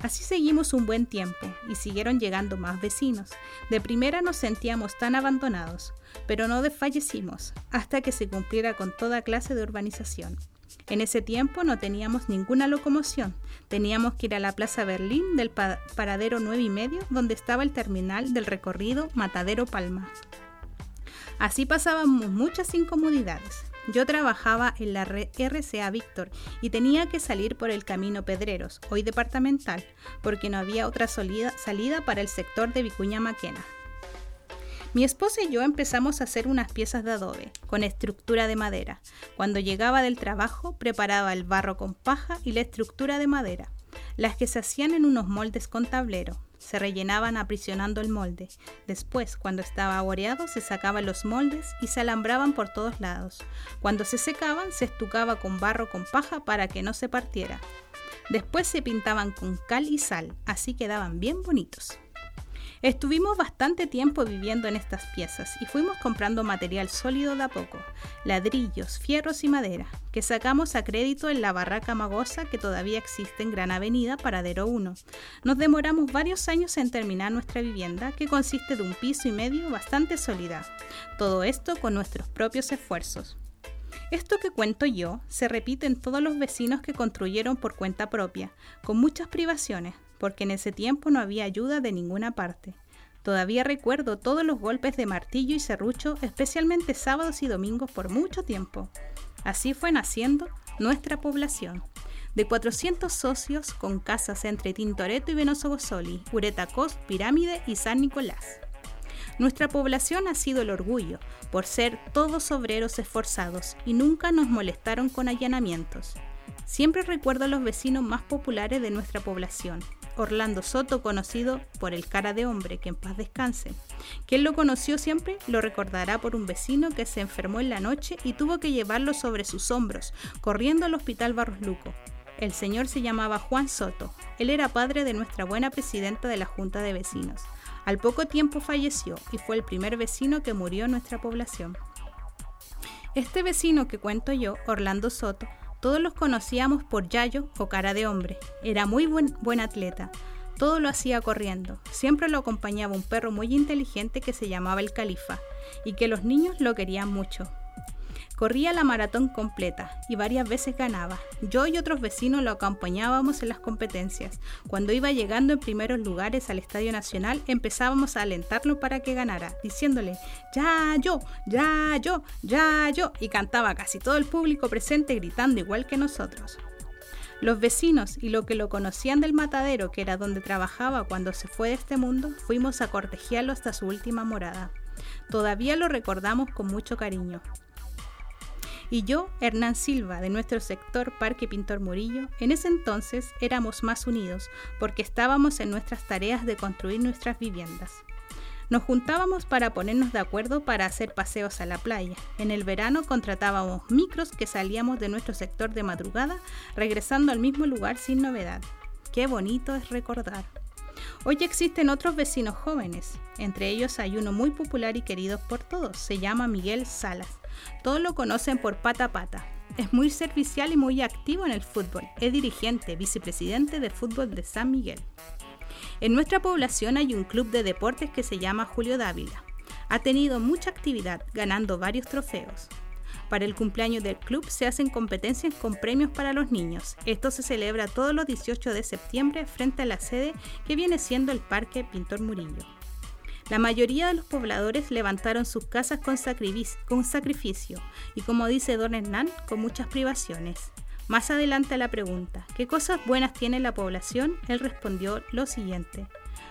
Así seguimos un buen tiempo y siguieron llegando más vecinos. De primera nos sentíamos tan abandonados, pero no desfallecimos hasta que se cumpliera con toda clase de urbanización. En ese tiempo no teníamos ninguna locomoción. Teníamos que ir a la Plaza Berlín del paradero 9 y medio, donde estaba el terminal del recorrido Matadero Palma. Así pasábamos muchas incomodidades. Yo trabajaba en la RCA Víctor y tenía que salir por el camino Pedreros, hoy departamental, porque no había otra salida para el sector de Vicuña Maquena. Mi esposa y yo empezamos a hacer unas piezas de adobe, con estructura de madera. Cuando llegaba del trabajo, preparaba el barro con paja y la estructura de madera, las que se hacían en unos moldes con tablero se rellenaban aprisionando el molde. Después, cuando estaba aboreado, se sacaban los moldes y se alambraban por todos lados. Cuando se secaban, se estucaba con barro con paja para que no se partiera. Después se pintaban con cal y sal, así quedaban bien bonitos. Estuvimos bastante tiempo viviendo en estas piezas y fuimos comprando material sólido de a poco, ladrillos, fierros y madera, que sacamos a crédito en la barraca magosa que todavía existe en Gran Avenida, Paradero 1. Nos demoramos varios años en terminar nuestra vivienda, que consiste de un piso y medio bastante sólida. Todo esto con nuestros propios esfuerzos. Esto que cuento yo se repite en todos los vecinos que construyeron por cuenta propia, con muchas privaciones, porque en ese tiempo no había ayuda de ninguna parte. Todavía recuerdo todos los golpes de martillo y serrucho, especialmente sábados y domingos por mucho tiempo. Así fue naciendo nuestra población, de 400 socios con casas entre Tintoretto y Venoso Gosoli, Uretacos, Pirámide y San Nicolás. Nuestra población ha sido el orgullo, por ser todos obreros esforzados y nunca nos molestaron con allanamientos. Siempre recuerdo a los vecinos más populares de nuestra población, Orlando Soto, conocido por el cara de hombre, que en paz descanse. Quien lo conoció siempre lo recordará por un vecino que se enfermó en la noche y tuvo que llevarlo sobre sus hombros, corriendo al hospital Barros Luco. El señor se llamaba Juan Soto. Él era padre de nuestra buena presidenta de la Junta de Vecinos. Al poco tiempo falleció y fue el primer vecino que murió en nuestra población. Este vecino que cuento yo, Orlando Soto, todos los conocíamos por Yayo o cara de hombre. Era muy buen, buen atleta. Todo lo hacía corriendo. Siempre lo acompañaba un perro muy inteligente que se llamaba el Califa y que los niños lo querían mucho. Corría la maratón completa y varias veces ganaba. Yo y otros vecinos lo acompañábamos en las competencias. Cuando iba llegando en primeros lugares al Estadio Nacional, empezábamos a alentarlo para que ganara, diciéndole, ya yo, ya yo, ya yo, y cantaba casi todo el público presente gritando igual que nosotros. Los vecinos y lo que lo conocían del matadero, que era donde trabajaba cuando se fue de este mundo, fuimos a cortejarlo hasta su última morada. Todavía lo recordamos con mucho cariño y yo, Hernán Silva, de nuestro sector Parque Pintor Murillo, en ese entonces éramos más unidos porque estábamos en nuestras tareas de construir nuestras viviendas. Nos juntábamos para ponernos de acuerdo para hacer paseos a la playa. En el verano contratábamos micros que salíamos de nuestro sector de madrugada, regresando al mismo lugar sin novedad. Qué bonito es recordar. Hoy existen otros vecinos jóvenes, entre ellos hay uno muy popular y querido por todos, se llama Miguel Salas. Todos lo conocen por Pata Pata. Es muy servicial y muy activo en el fútbol. Es dirigente, vicepresidente del fútbol de San Miguel. En nuestra población hay un club de deportes que se llama Julio Dávila. Ha tenido mucha actividad, ganando varios trofeos. Para el cumpleaños del club se hacen competencias con premios para los niños. Esto se celebra todos los 18 de septiembre frente a la sede que viene siendo el Parque Pintor Murillo. La mayoría de los pobladores levantaron sus casas con, sacrificio y como dice don Hernán, con muchas privaciones. Más adelante a la pregunta, ¿qué cosas buenas tiene la población? Él respondió lo siguiente.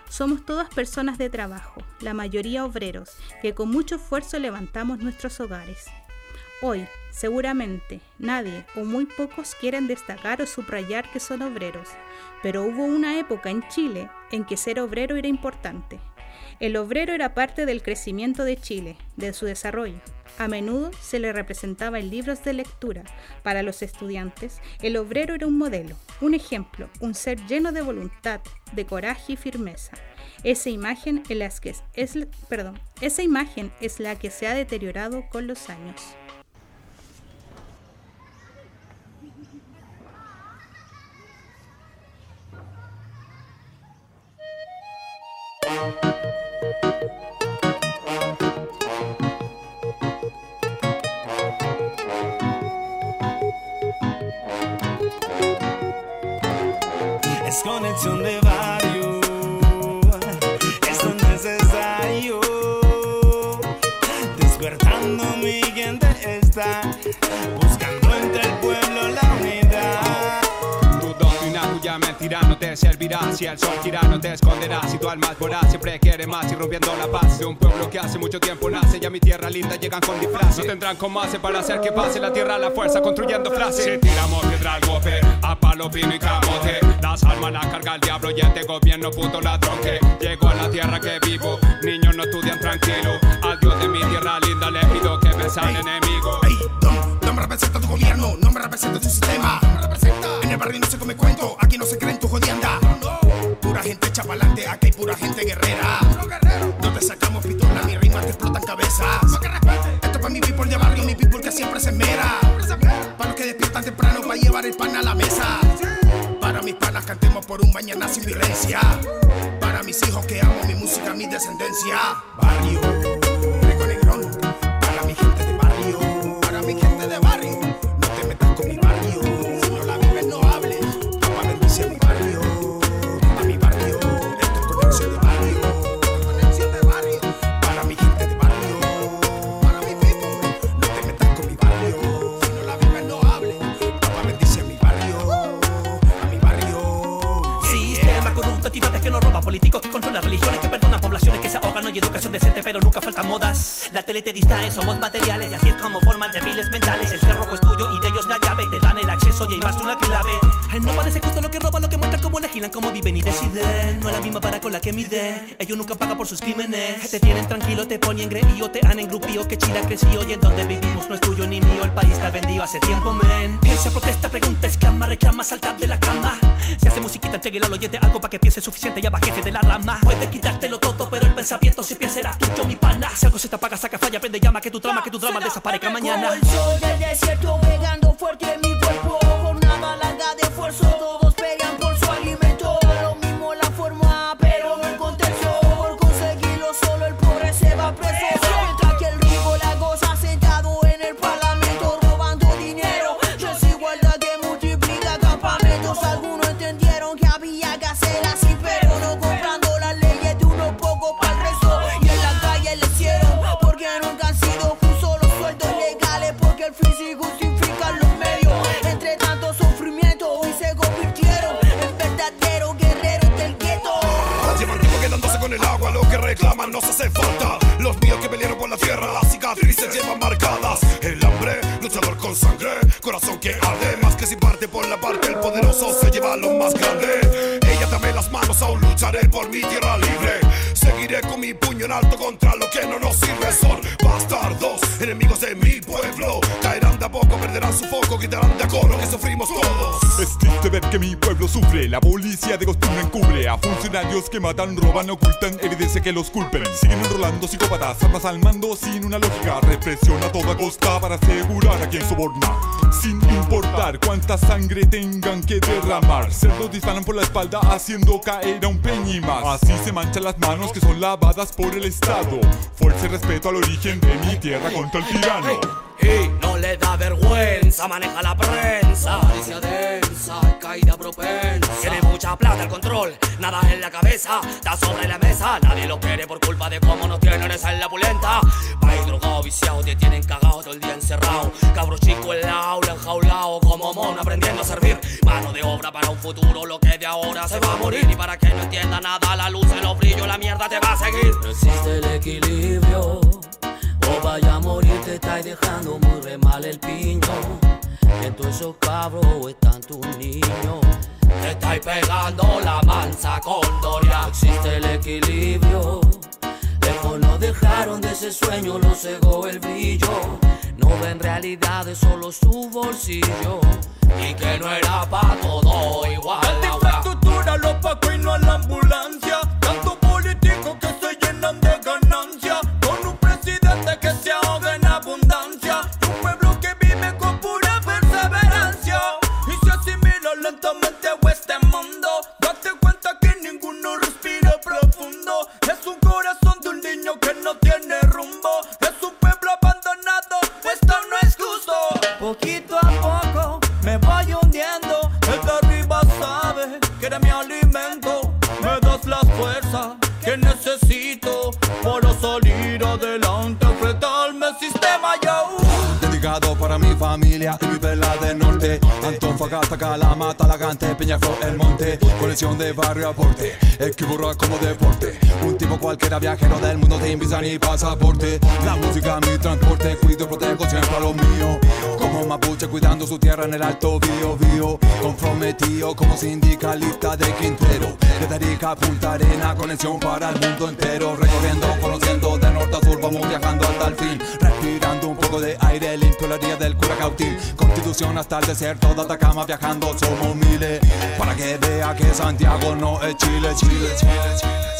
Somos todas personas de trabajo, la mayoría obreros, que con mucho esfuerzo levantamos nuestros hogares. Hoy, seguramente, nadie o muy pocos quieren destacar o subrayar que son obreros, pero hubo una época en Chile en que ser obrero era importante. El obrero era parte del crecimiento de Chile, de su desarrollo. A menudo se le representaba en libros de lectura. Para los estudiantes, el obrero era un modelo, un ejemplo, un ser lleno de voluntad, de coraje y firmeza. Esa imagen, es la que es, perdón, esa imagen es la que se ha deteriorado con los años. Es conexión de barrio, esto es necesario. Despertando mi gente está buscando entre el pueblo tuya mentira no te servirá. Si el sol gira no te esconderá. Si tu alma es voraz siempre quiere más. Y rompiendo la paz de un pueblo que hace mucho tiempo nace. Y a mi tierra linda llegan con disfraz No tendrán como hace para hacer que pase. La tierra la fuerza Construyendo frases. Si tiramos piedra al golpe A palo, pino y camote. Las armas la carga el diablo Y este gobierno puto ladrón que Llegó a la tierra que vivo. Niños no estudian tranquilo. Al Dios de mi tierra linda le pido que me salga enemigo No me representa tu gobierno, no me representa tu sistema. En no se come cuento, aquí no se creen tu jodienda. Pura gente chapalante, aquí hay pura gente guerrera. No te sacamos pistola, mi rima te explotan cabezas. Esto es para mi people de barrio, mi people que siempre se mera. Para los que despiertan temprano para llevar el pan a la mesa. Para mis panas cantemos por un mañana sin violencia. Para mis hijos que amo mi música, mi descendencia. Barrio, ahogan, no hay educación decente, pero nunca faltan modas. La tele te distrae, somos materiales, y así es como forman débiles mentales. El cerrojo es tuyo y de ellos la llave, te dan el acceso y hay más una clave. No parece justo lo que roban, lo que muestran, cómo legislan, cómo viven y deciden. No es la misma para con la que mide, ellos nunca pagan por sus crímenes. Te tienen tranquilo, te ponen grillo, te han engrupío, que Chile creció y en donde vivimos no es tuyo ni mío, el país está vendido hace tiempo, men. Piensa, protesta, pregunta, exclama, reclama, salta de la cama. Se hace musiquita, entregue al oyente algo para que piense suficiente, ya bajete de la rama. Puede quitártelo todo, pero el pensamiento siempre será tuyo, mi pana. Si algo se te apaga, saca falla, prende llama, que tu trama, que tu drama desaparezca mañana. El sol del desierto pegando fuerte en mi cuerpo Jornada larga de esfuerzo Todos por mi tierra libre. Seguiré con mi puño en alto contra lo que no nos sirve. Son bastardos, enemigos de mi pueblo. Caerán de a poco, perderán su foco, quitarán de a coro que sufrimos todos. Mi pueblo sufre, la policía de costumbre encubre a funcionarios que matan, roban, ocultan evidencia que los culpen. Siguen enrolando psicópatas, armas al mando sin una lógica, represión a toda costa para asegurar a quien soborna. Sin importar cuánta sangre tengan que derramar, cerdos disparan por la espalda haciendo caer a un peñi más. Así se manchan las manos que son lavadas por el Estado. Fuerza y respeto al origen de mi tierra contra el tirano. Y no le da vergüenza, maneja la prensa. Noticia densa, caída propensa. Tiene mucha plata el control, nada en la cabeza, está sobre la mesa. Nadie lo quiere por culpa de cómo nos tienen esa en la pulenta. País drogado, viciado, te tienen cagado todo el día encerrado. Cabro chico en la aula, enjaulado, como mono aprendiendo a servir. Mano de obra para un futuro, lo que de ahora se va a morir. Y para que no entienda nada, la luz, el brillo, la mierda te va a seguir. No existe el equilibrio. O vaya a morir, te estáis dejando muy re mal el piño. En todos esos cabros están tus niños. Te estáis pegando la mansa con Doria. No existe el equilibrio. Lejos no dejaron de ese sueño, lo cegó el brillo. No ven realidad, es solo su bolsillo. Y que no era pa' todo igual. La infraestructura, los pacos y no a la ambulancia. Antofagasta, Kalamata, Talagante, Peñaflor, El Monte. Conexión de barrio aporte, equiburra como deporte. Un tipo cualquiera viajero del mundo sin visa ni pasaporte. La música mi transporte, cuido y protejo siempre a lo mío. Como mapuche cuidando su tierra en el alto Bío, Bío. Comprometido como sindicalista de Quintero. De Tarica Punta Arena, conexión para el mundo entero. Recorriendo, conociendo de norte a sur, vamos viajando hasta el fin De aire limpio, la orilla del Curacautín Constitución hasta el desierto de Atacama, viajando somos miles. Para que vea que Santiago no es Chile, Chile, Chile, Chile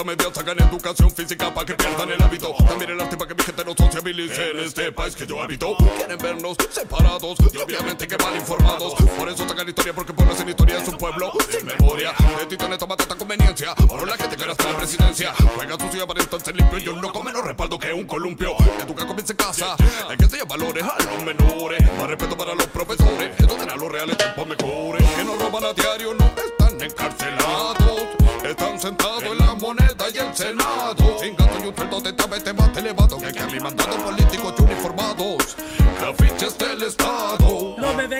Enseñanza media sacan educación física para que pierdan el hábito. También el arte para que mi gente no sociabilice en este país que yo habito. Quieren vernos separados y obviamente que mal informados. Por eso sacan historia porque pueblos en historia es un pueblo sin memoria. De titanes toma tanta conveniencia. Ahora la gente quiere hasta la presidencia. Juega sucio para estarse limpio. Yo no come menos respaldo que un columpio. Educa comienza en casa. Hay que enseñar valores a los menores. Más respeto para los profesores. Esto será los reales tiempos mejores. Que no roban a diario, no están encarcelados. Están sentados en la moneda y el senado. Sin gato y un sueldo de tabete más elevado que que alimentando políticos y uniformados. Cafiches del Estado.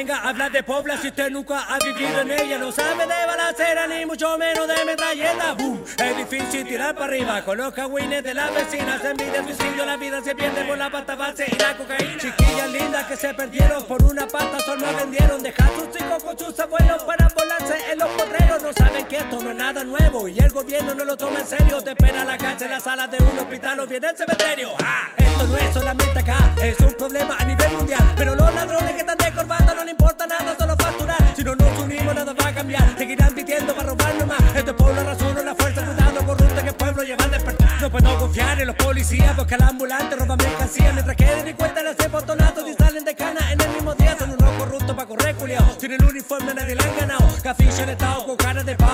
Venga a de Pobla si usted nunca ha vivido en ella. No sabe de balacera ni mucho menos de metralleta. Boom. Es difícil tirar para arriba con los cagüines de las vecinas. Envidia, suicidio, la vida se pierde por la pasta base y la cocaína. Chiquillas lindas que se perdieron por una pata, solo vendieron. Dejar sus hijos con sus abuelos para volarse en los potreros. No saben que esto no es nada nuevo y el gobierno no lo toma en serio. Te espera la calle en la sala de un hospital o bien el cementerio. Ah, esto no es solamente acá, es un problema a nivel mundial. Pero los ladrones que están de corbata no le importa nada, solo facturar. Si no nos unimos, nada va a cambiar. Seguirán pidiendo para robarnos más. Esto es por la razón la fuerza, cuidado corrupta que el pueblo lleva a despertar. No puedo confiar en los policías porque al ambulante roban mercancía. Mientras que ni cuenta les hacen botonazos y salen de cana en el mismo día. Son unos corruptos para correr, culiao. Tienen uniforme, nadie le han ganado. Caficho en estado con cara de pavo,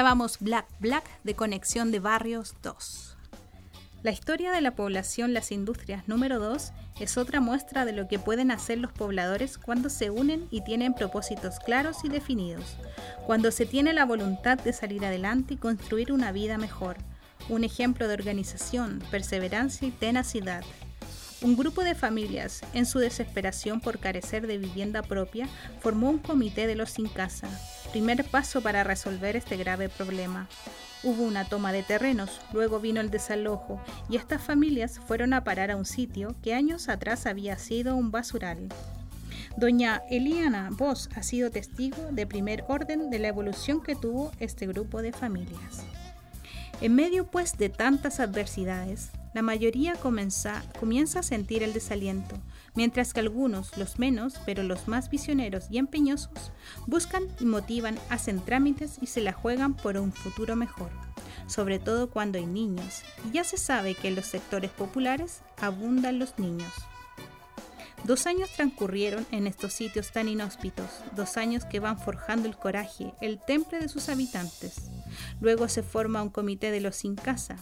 Escuchábamos Black Black de Conexión de Barrios 2. La historia de la población Las Industrias número 2 es otra muestra de lo que pueden hacer los pobladores cuando se unen y tienen propósitos claros y definidos, cuando se tiene la voluntad de salir adelante y construir una vida mejor, un ejemplo de organización, perseverancia y tenacidad. Un grupo de familias, en su desesperación por carecer de vivienda propia, formó un comité de los sin casa, primer paso para resolver este grave problema. Hubo una toma de terrenos, luego vino el desalojo y estas familias fueron a parar a un sitio que años atrás había sido un basural. Doña Eliana Vos ha sido testigo de primer orden de la evolución que tuvo este grupo de familias. En medio pues de tantas adversidades, la mayoría comienza, a sentir el desaliento, mientras que algunos, los menos, pero los más visioneros y empeñosos, buscan y motivan, hacen trámites y se la juegan por un futuro mejor, sobre todo cuando hay niños, ya se sabe que en los sectores populares abundan los niños. Dos años transcurrieron en estos sitios tan inhóspitos, dos años que van forjando el coraje, el temple de sus habitantes. Luego se forma un comité de los sin casa,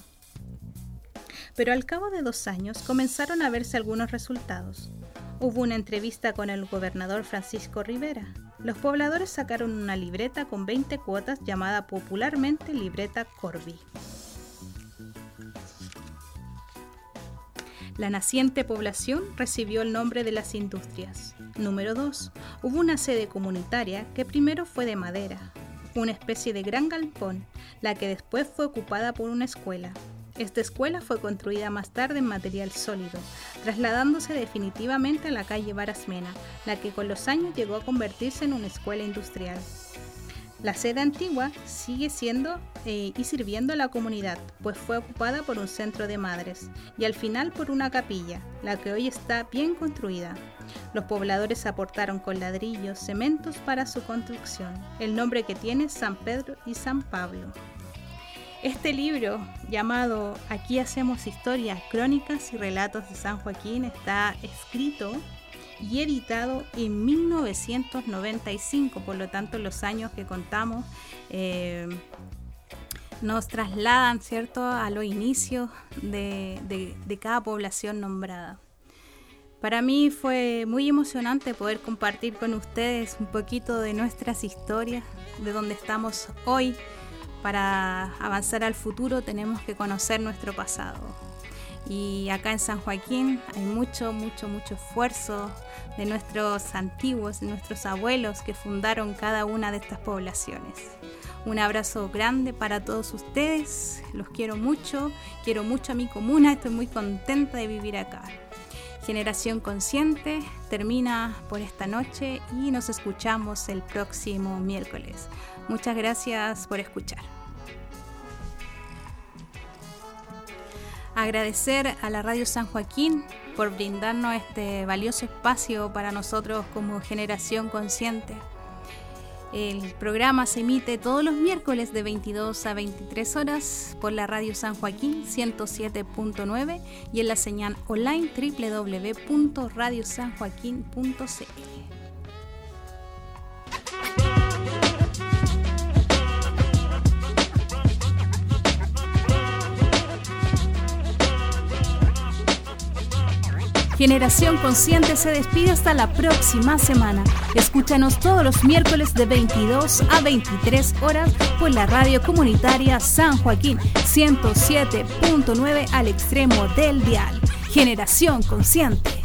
pero al cabo de dos años comenzaron a verse algunos resultados. Hubo una entrevista con el gobernador Francisco Rivera. Los pobladores sacaron una libreta con 20 cuotas llamada popularmente libreta Corby. La naciente población recibió el nombre de las industrias. Número 2. Hubo una sede comunitaria que primero fue de madera, una especie de gran galpón, la que después fue ocupada por una escuela. Esta escuela fue construida más tarde en material sólido, trasladándose definitivamente a la calle Barasmena, la que con los años llegó a convertirse en una escuela industrial. La sede antigua sigue siendo eh, y sirviendo a la comunidad, pues fue ocupada por un centro de madres y al final por una capilla, la que hoy está bien construida. Los pobladores aportaron con ladrillos, cementos para su construcción. El nombre que tiene San Pedro y San Pablo. Este libro llamado Aquí hacemos historias, crónicas y relatos de San Joaquín está escrito y editado en 1995, por lo tanto los años que contamos eh, nos trasladan ¿cierto? a los inicios de cada población nombrada. Para mí fue muy emocionante poder compartir con ustedes un poquito de nuestras historias, de donde estamos hoy para avanzar al futuro tenemos que conocer nuestro pasado. Y acá en San Joaquín hay mucho, mucho, mucho esfuerzo de nuestros antiguos, de nuestros abuelos que fundaron cada una de estas poblaciones. Un abrazo grande para todos ustedes, los quiero mucho, quiero mucho a mi comuna, estoy muy contenta de vivir acá. Generación Consciente termina por esta noche y nos escuchamos el próximo miércoles. Muchas gracias por escuchar. Agradecer a la Radio San Joaquín por brindarnos este valioso espacio para nosotros como generación consciente. El programa se emite todos los miércoles de 22 a 23 horas por la radio San Joaquín 107.9 y en la señal online www.radiosanjoaquín.cl. Generación Consciente se despide hasta la próxima semana. Escúchanos todos los miércoles de 22 a 23 horas por la radio comunitaria San Joaquín 107.9 al extremo del dial. Generación Consciente.